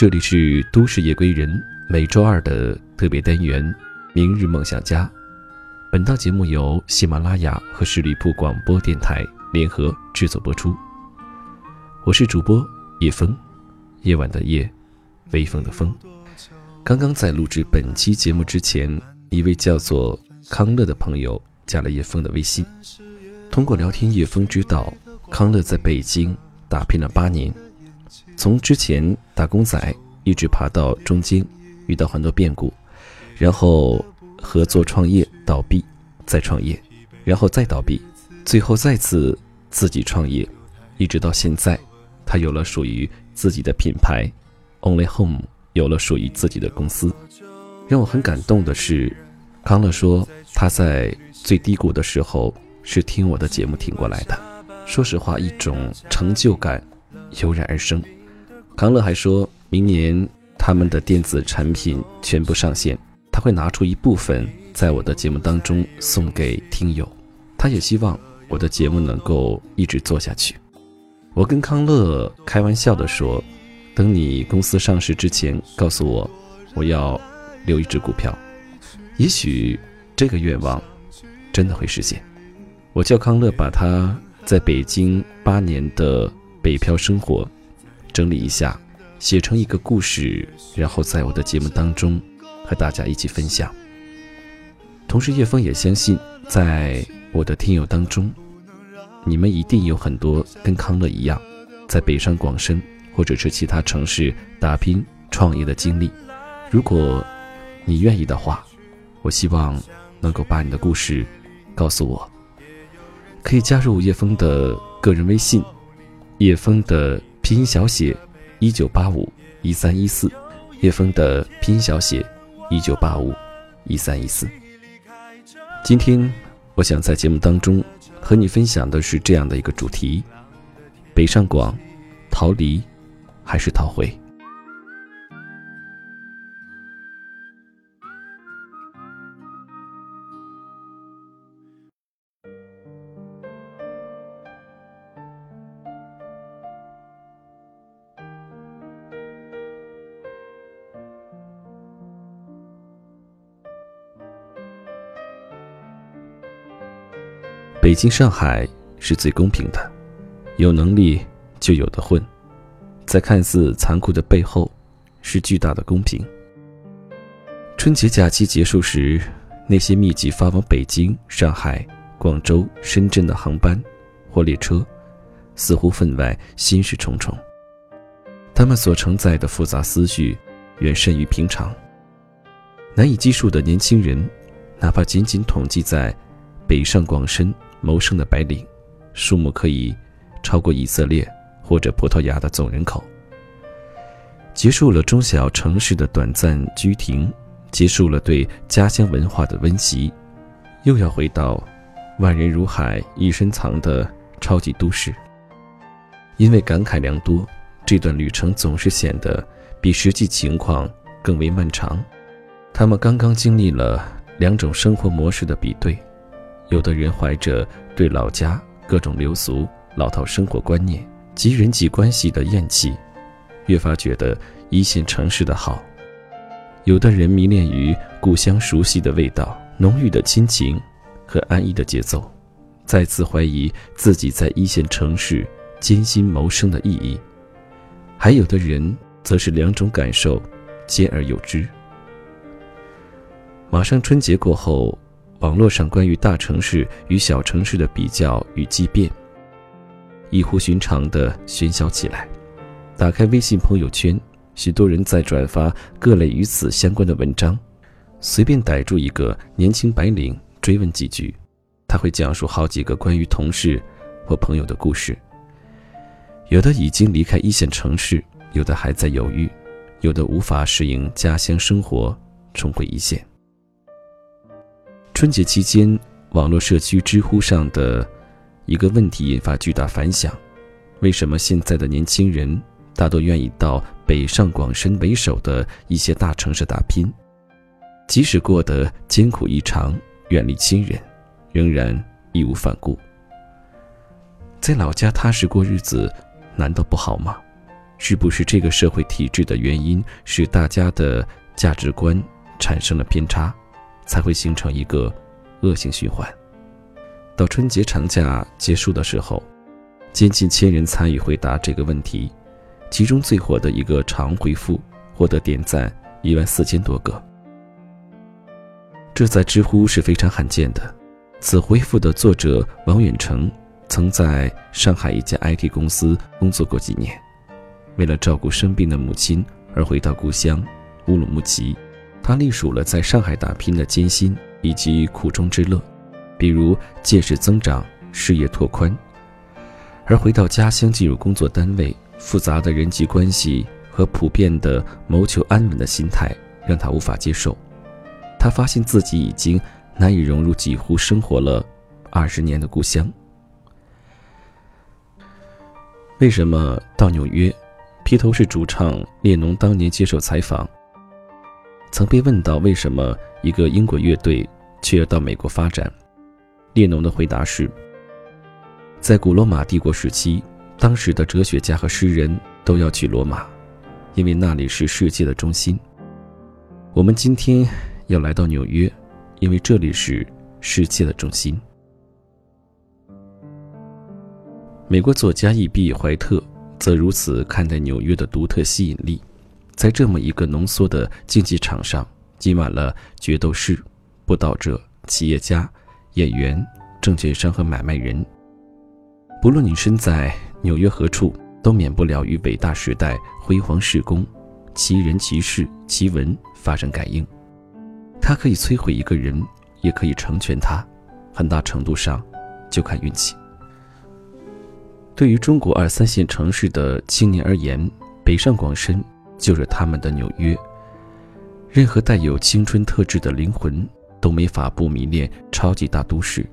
这里是都市夜归人每周二的特别单元《明日梦想家》。本档节目由喜马拉雅和十里铺广播电台联合制作播出。我是主播叶枫，夜晚的夜，微风的风。刚刚在录制本期节目之前，一位叫做康乐的朋友加了叶枫的微信。通过聊天，叶枫知道康乐在北京打拼了八年。从之前打工仔一直爬到中间，遇到很多变故，然后合作创业倒闭，再创业，然后再倒闭，最后再次自己创业，一直到现在，他有了属于自己的品牌，Only Home，有了属于自己的公司。让我很感动的是，康乐说他在最低谷的时候是听我的节目听过来的。说实话，一种成就感油然而生。康乐还说，明年他们的电子产品全部上线，他会拿出一部分在我的节目当中送给听友。他也希望我的节目能够一直做下去。我跟康乐开玩笑的说，等你公司上市之前告诉我，我要留一只股票，也许这个愿望真的会实现。我叫康乐把他在北京八年的北漂生活。整理一下，写成一个故事，然后在我的节目当中和大家一起分享。同时，叶枫也相信，在我的听友当中，你们一定有很多跟康乐一样，在北上广深或者是其他城市打拼创业的经历。如果你愿意的话，我希望能够把你的故事告诉我，可以加入叶枫的个人微信，叶枫的。拼音小写，一九八五一三一四，叶枫的拼音小写，一九八五一三一四。今天，我想在节目当中和你分享的是这样的一个主题：北上广，逃离还是逃回？北京、上海是最公平的，有能力就有的混，在看似残酷的背后，是巨大的公平。春节假期结束时，那些密集发往北京、上海、广州、深圳的航班或列车，似乎分外心事重重。他们所承载的复杂思绪，远甚于平常。难以计数的年轻人，哪怕仅仅统计在北上广深。谋生的白领，数目可以超过以色列或者葡萄牙的总人口。结束了中小城市的短暂居停，结束了对家乡文化的温习，又要回到万人如海一身藏的超级都市。因为感慨良多，这段旅程总是显得比实际情况更为漫长。他们刚刚经历了两种生活模式的比对。有的人怀着对老家各种流俗、老套生活观念及人际关系的厌弃，越发觉得一线城市的好；有的人迷恋于故乡熟悉的味道、浓郁的亲情和安逸的节奏，再次怀疑自己在一线城市艰辛谋生的意义；还有的人则是两种感受兼而有之。马上春节过后。网络上关于大城市与小城市的比较与畸变，异乎寻常的喧嚣起来。打开微信朋友圈，许多人在转发各类与此相关的文章。随便逮住一个年轻白领，追问几句，他会讲述好几个关于同事或朋友的故事。有的已经离开一线城市，有的还在犹豫，有的无法适应家乡生活，重回一线。春节期间，网络社区知乎上的一个问题引发巨大反响：为什么现在的年轻人大多愿意到北上广深为首的一些大城市打拼，即使过得艰苦异常，远离亲人，仍然义无反顾？在老家踏实过日子，难道不好吗？是不是这个社会体制的原因，使大家的价值观产生了偏差，才会形成一个恶性循环。到春节长假结束的时候，接近千人参与回答这个问题，其中最火的一个长回复获得点赞一万四千多个，这在知乎是非常罕见的。此回复的作者王远成曾在上海一家 IT 公司工作过几年，为了照顾生病的母亲而回到故乡乌鲁木齐。他历数了在上海打拼的艰辛以及苦中之乐，比如见识增长、事业拓宽。而回到家乡进入工作单位，复杂的人际关系和普遍的谋求安稳的心态让他无法接受。他发现自己已经。难以融入几乎生活了二十年的故乡。为什么到纽约？披头士主唱列侬当年接受采访，曾被问到为什么一个英国乐队却要到美国发展，列侬的回答是：在古罗马帝国时期，当时的哲学家和诗人都要去罗马，因为那里是世界的中心。我们今天要来到纽约。因为这里是世界的中心。美国作家易比怀特则如此看待纽约的独特吸引力：在这么一个浓缩的竞技场上，挤满了决斗士、布道者、企业家、演员、证券商和买卖人。不论你身在纽约何处，都免不了与伟大时代辉煌事功、奇人奇事奇闻发生感应。它可以摧毁一个人，也可以成全他，很大程度上就看运气。对于中国二三线城市的青年而言，北上广深就是他们的纽约。任何带有青春特质的灵魂都没法不迷恋超级大都市，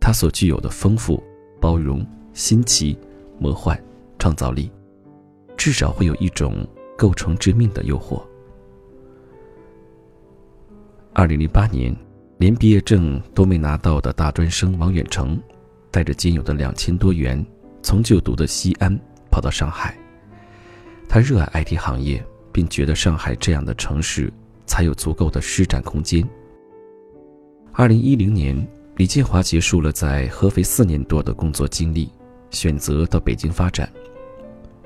它所具有的丰富、包容、新奇、魔幻、创造力，至少会有一种构成致命的诱惑。二零零八年，连毕业证都没拿到的大专生王远成，带着仅有的两千多元，从就读的西安跑到上海。他热爱 IT 行业，并觉得上海这样的城市才有足够的施展空间。二零一零年，李建华结束了在合肥四年多的工作经历，选择到北京发展。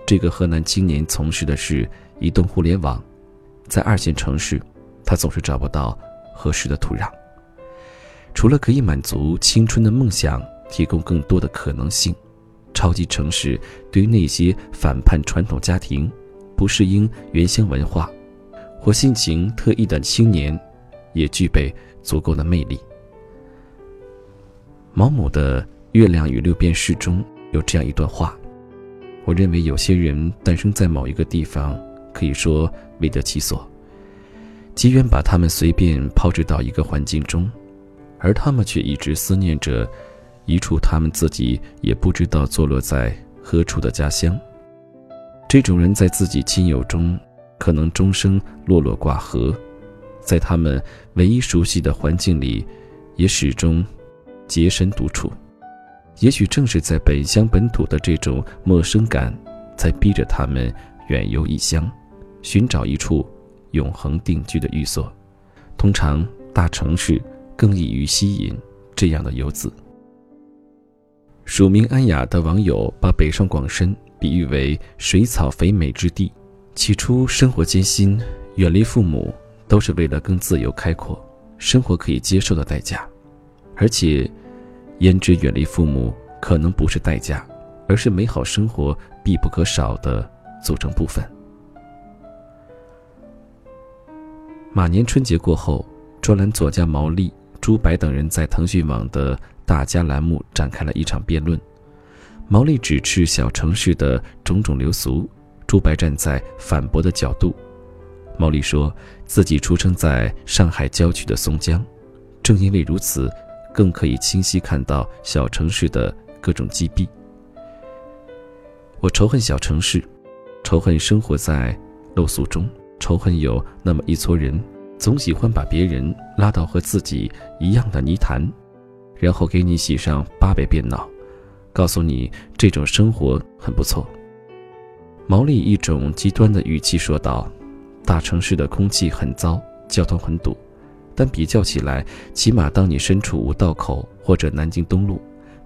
这个河南青年从事的是移动互联网，在二线城市，他总是找不到。合适的土壤，除了可以满足青春的梦想，提供更多的可能性，超级城市对于那些反叛传统家庭、不适应原乡文化或性情特异的青年，也具备足够的魅力。毛姆的《月亮与六便士》中有这样一段话：我认为有些人诞生在某一个地方，可以说未得其所。机缘把他们随便抛掷到一个环境中，而他们却一直思念着一处他们自己也不知道坐落在何处的家乡。这种人在自己亲友中可能终生落落寡合，在他们唯一熟悉的环境里，也始终洁身独处。也许正是在本乡本土的这种陌生感，才逼着他们远游异乡，寻找一处。永恒定居的寓所，通常大城市更易于吸引这样的游子。署名安雅的网友把北上广深比喻为水草肥美之地。起初生活艰辛，远离父母，都是为了更自由开阔、生活可以接受的代价。而且，胭脂远离父母可能不是代价，而是美好生活必不可少的组成部分。马年春节过后，专栏作家毛利、朱白等人在腾讯网的大家栏目展开了一场辩论。毛利指斥小城市的种种流俗，朱白站在反驳的角度。毛利说自己出生在上海郊区的松江，正因为如此，更可以清晰看到小城市的各种积弊。我仇恨小城市，仇恨生活在陋俗中。仇恨有那么一撮人，总喜欢把别人拉到和自己一样的泥潭，然后给你洗上八百遍脑，告诉你这种生活很不错。毛利一种极端的语气说道：“大城市的空气很糟，交通很堵，但比较起来，起码当你身处五道口或者南京东路，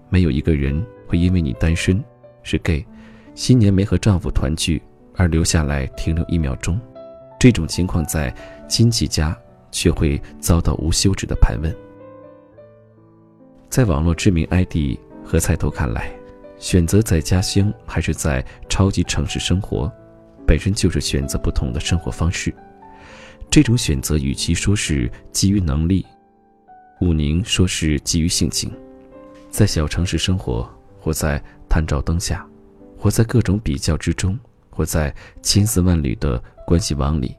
没有一个人会因为你单身，是 gay，新年没和丈夫团聚而留下来停留一秒钟。这种情况在亲戚家却会遭到无休止的盘问。在网络知名 ID 和菜头看来。”选择在家乡还是在超级城市生活，本身就是选择不同的生活方式。这种选择与其说是基于能力，武宁说是基于性情。在小城市生活，或在探照灯下，或在各种比较之中，或在千丝万缕的关系网里，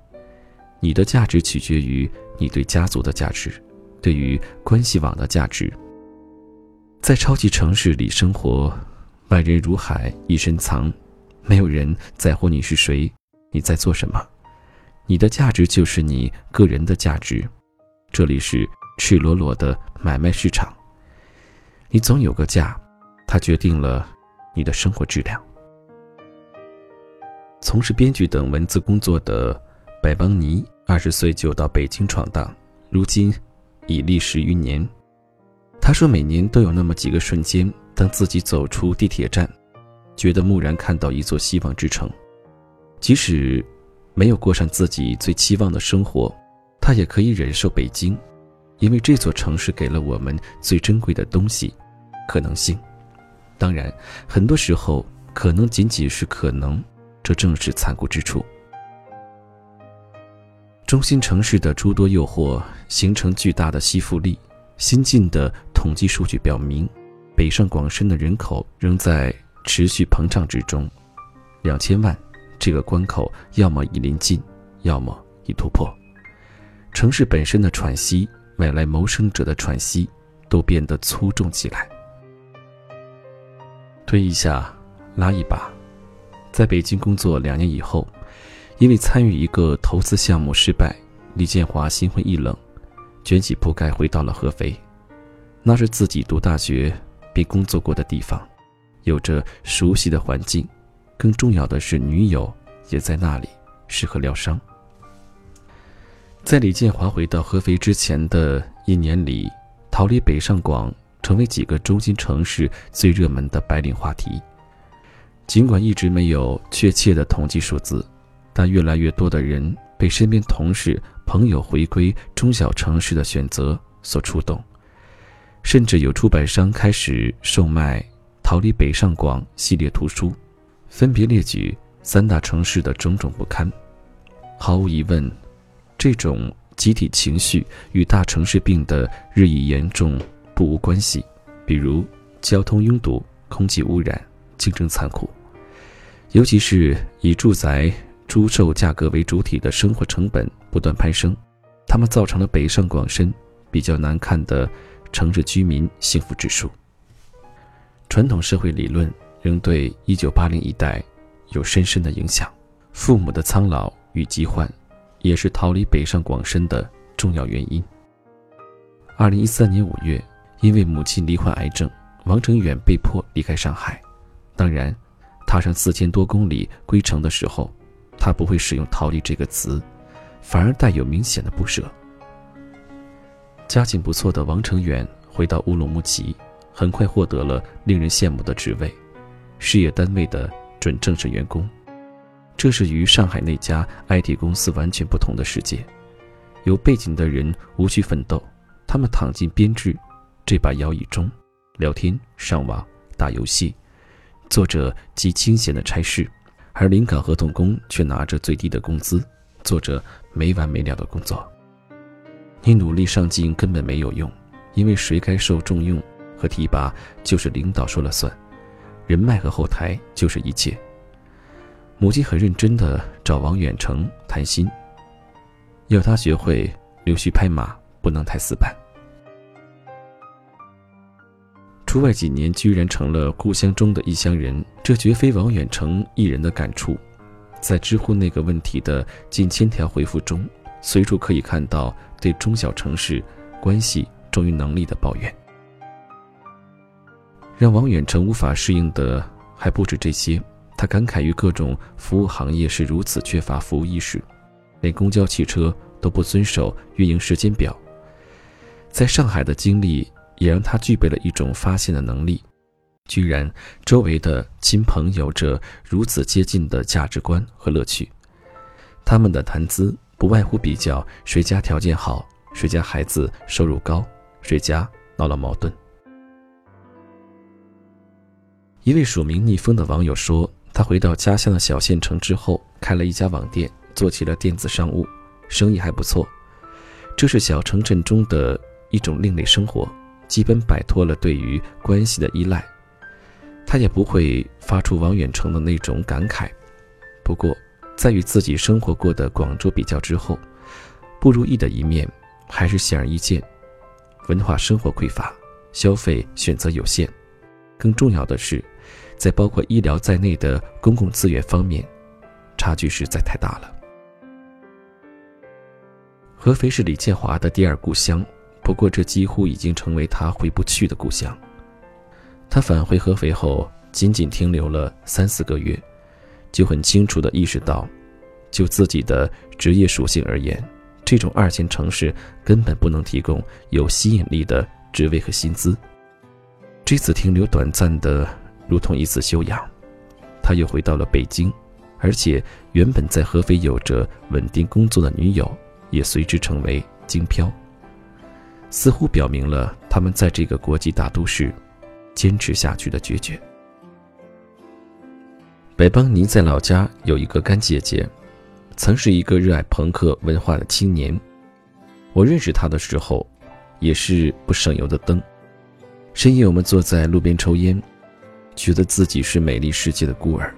你的价值取决于你对家族的价值，对于关系网的价值。在超级城市里生活。外人如海，一身藏，没有人在乎你是谁，你在做什么。你的价值就是你个人的价值。这里是赤裸裸的买卖市场。你总有个价，它决定了你的生活质量。从事编剧等文字工作的百邦尼，二十岁就到北京闯荡，如今已历十余年。他说，每年都有那么几个瞬间。当自己走出地铁站，觉得蓦然看到一座希望之城，即使没有过上自己最期望的生活，他也可以忍受北京，因为这座城市给了我们最珍贵的东西——可能性。当然，很多时候可能仅仅是可能，这正是残酷之处。中心城市的诸多诱惑形成巨大的吸附力，新进的统计数据表明。北上广深的人口仍在持续膨胀之中，两千万这个关口要么已临近，要么已突破。城市本身的喘息，外来谋生者的喘息，都变得粗重起来。推一下，拉一把，在北京工作两年以后，因为参与一个投资项目失败，李建华心灰意冷，卷起铺盖回到了合肥，那是自己读大学。并工作过的地方，有着熟悉的环境，更重要的是女友也在那里，适合疗伤。在李建华回到合肥之前的一年里，逃离北上广成为几个中心城市最热门的白领话题。尽管一直没有确切的统计数字，但越来越多的人被身边同事、朋友回归中小城市的选择所触动。甚至有出版商开始售卖《逃离北上广》系列图书，分别列举三大城市的种种不堪。毫无疑问，这种集体情绪与大城市病的日益严重不无关系。比如，交通拥堵、空气污染、竞争残酷，尤其是以住宅租售价格为主体的生活成本不断攀升，它们造成了北上广深比较难看的。城市居民幸福指数。传统社会理论仍对一九八零一代有深深的影响。父母的苍老与疾患，也是逃离北上广深的重要原因。二零一三年五月，因为母亲罹患癌症，王成远被迫离开上海。当然，踏上四千多公里归程的时候，他不会使用“逃离”这个词，反而带有明显的不舍。家境不错的王成远回到乌鲁木齐，很快获得了令人羡慕的职位——事业单位的准正式员工。这是与上海那家 IT 公司完全不同的世界。有背景的人无需奋斗，他们躺进编制这把摇椅中，聊天、上网、打游戏，做着极清闲的差事；而临岗合同工却拿着最低的工资，做着没完没了的工作。你努力上进根本没有用，因为谁该受重用和提拔，就是领导说了算，人脉和后台就是一切。母亲很认真的找王远成谈心，要他学会溜须拍马，不能太死板。出外几年，居然成了故乡中的异乡人，这绝非王远成一人的感触。在知乎那个问题的近千条回复中。随处可以看到对中小城市关系重于能力的抱怨，让王远成无法适应的还不止这些。他感慨于各种服务行业是如此缺乏服务意识，连公交汽车都不遵守运营时间表。在上海的经历也让他具备了一种发现的能力，居然周围的亲朋有着如此接近的价值观和乐趣。他们的谈资不外乎比较谁家条件好，谁家孩子收入高，谁家闹了矛盾。一位署名逆风的网友说，他回到家乡的小县城之后，开了一家网店，做起了电子商务，生意还不错。这是小城镇中的一种另类生活，基本摆脱了对于关系的依赖。他也不会发出王远成的那种感慨。不过，在与自己生活过的广州比较之后，不如意的一面还是显而易见：文化生活匮乏，消费选择有限。更重要的是，在包括医疗在内的公共资源方面，差距实在太大了。合肥是李建华的第二故乡，不过这几乎已经成为他回不去的故乡。他返回合肥后，仅仅停留了三四个月，就很清楚地意识到，就自己的职业属性而言，这种二线城市根本不能提供有吸引力的职位和薪资。这次停留短暂的，如同一次休养，他又回到了北京，而且原本在合肥有着稳定工作的女友也随之成为京漂。似乎表明了他们在这个国际大都市坚持下去的决绝。北邦尼在老家有一个干姐姐，曾是一个热爱朋克文化的青年。我认识她的时候，也是不省油的灯。深夜，我们坐在路边抽烟，觉得自己是美丽世界的孤儿。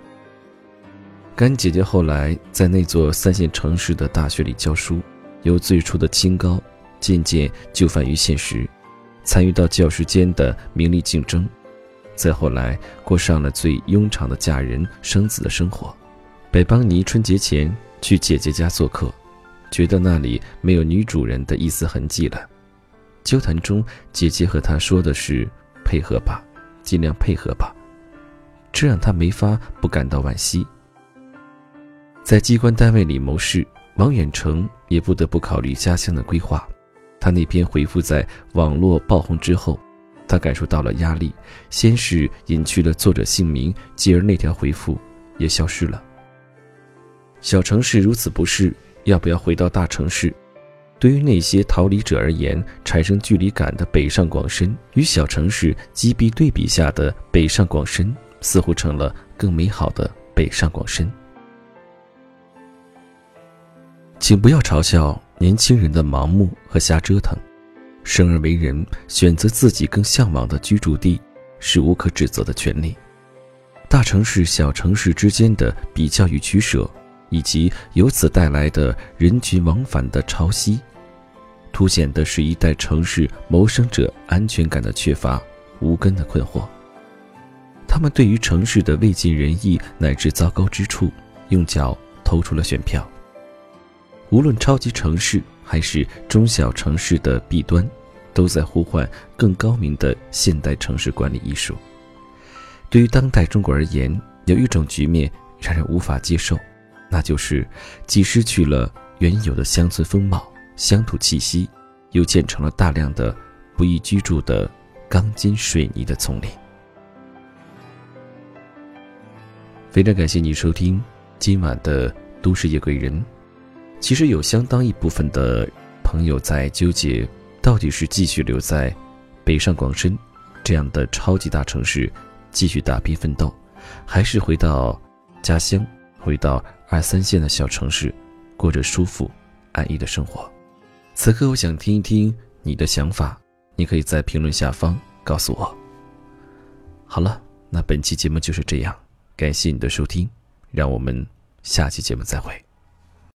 干姐姐后来在那座三线城市的大学里教书，由最初的清高，渐渐就范于现实，参与到教师间的名利竞争，再后来过上了最庸常的嫁人生子的生活。北邦尼春节前去姐姐家做客，觉得那里没有女主人的一丝痕迹了。交谈中，姐姐和他说的是：“配合吧，尽量配合吧。”这让他没法不感到惋惜。在机关单位里谋事，王远成也不得不考虑家乡的规划。他那篇回复在网络爆红之后，他感受到了压力，先是隐去了作者姓名，继而那条回复也消失了。小城市如此不适，要不要回到大城市？对于那些逃离者而言，产生距离感的北上广深与小城市击毙对比下的北上广深，似乎成了更美好的北上广深。请不要嘲笑年轻人的盲目和瞎折腾。生而为人，选择自己更向往的居住地，是无可指责的权利。大城市、小城市之间的比较与取舍，以及由此带来的人群往返的潮汐。凸显的是一代城市谋生者安全感的缺乏、无根的困惑。他们对于城市的未尽人意乃至糟糕之处，用脚投出了选票。无论超级城市还是中小城市的弊端，都在呼唤更高明的现代城市管理艺术。对于当代中国而言，有一种局面让人无法接受，那就是既失去了原有的乡村风貌。乡土气息，又建成了大量的不易居住的钢筋水泥的丛林。非常感谢你收听今晚的《都市夜归人》。其实有相当一部分的朋友在纠结，到底是继续留在北上广深这样的超级大城市继续打拼奋斗，还是回到家乡，回到二三线的小城市，过着舒服安逸的生活。此刻，我想听一听你的想法，你可以在评论下方告诉我。好了，那本期节目就是这样，感谢你的收听，让我们下期节目再会。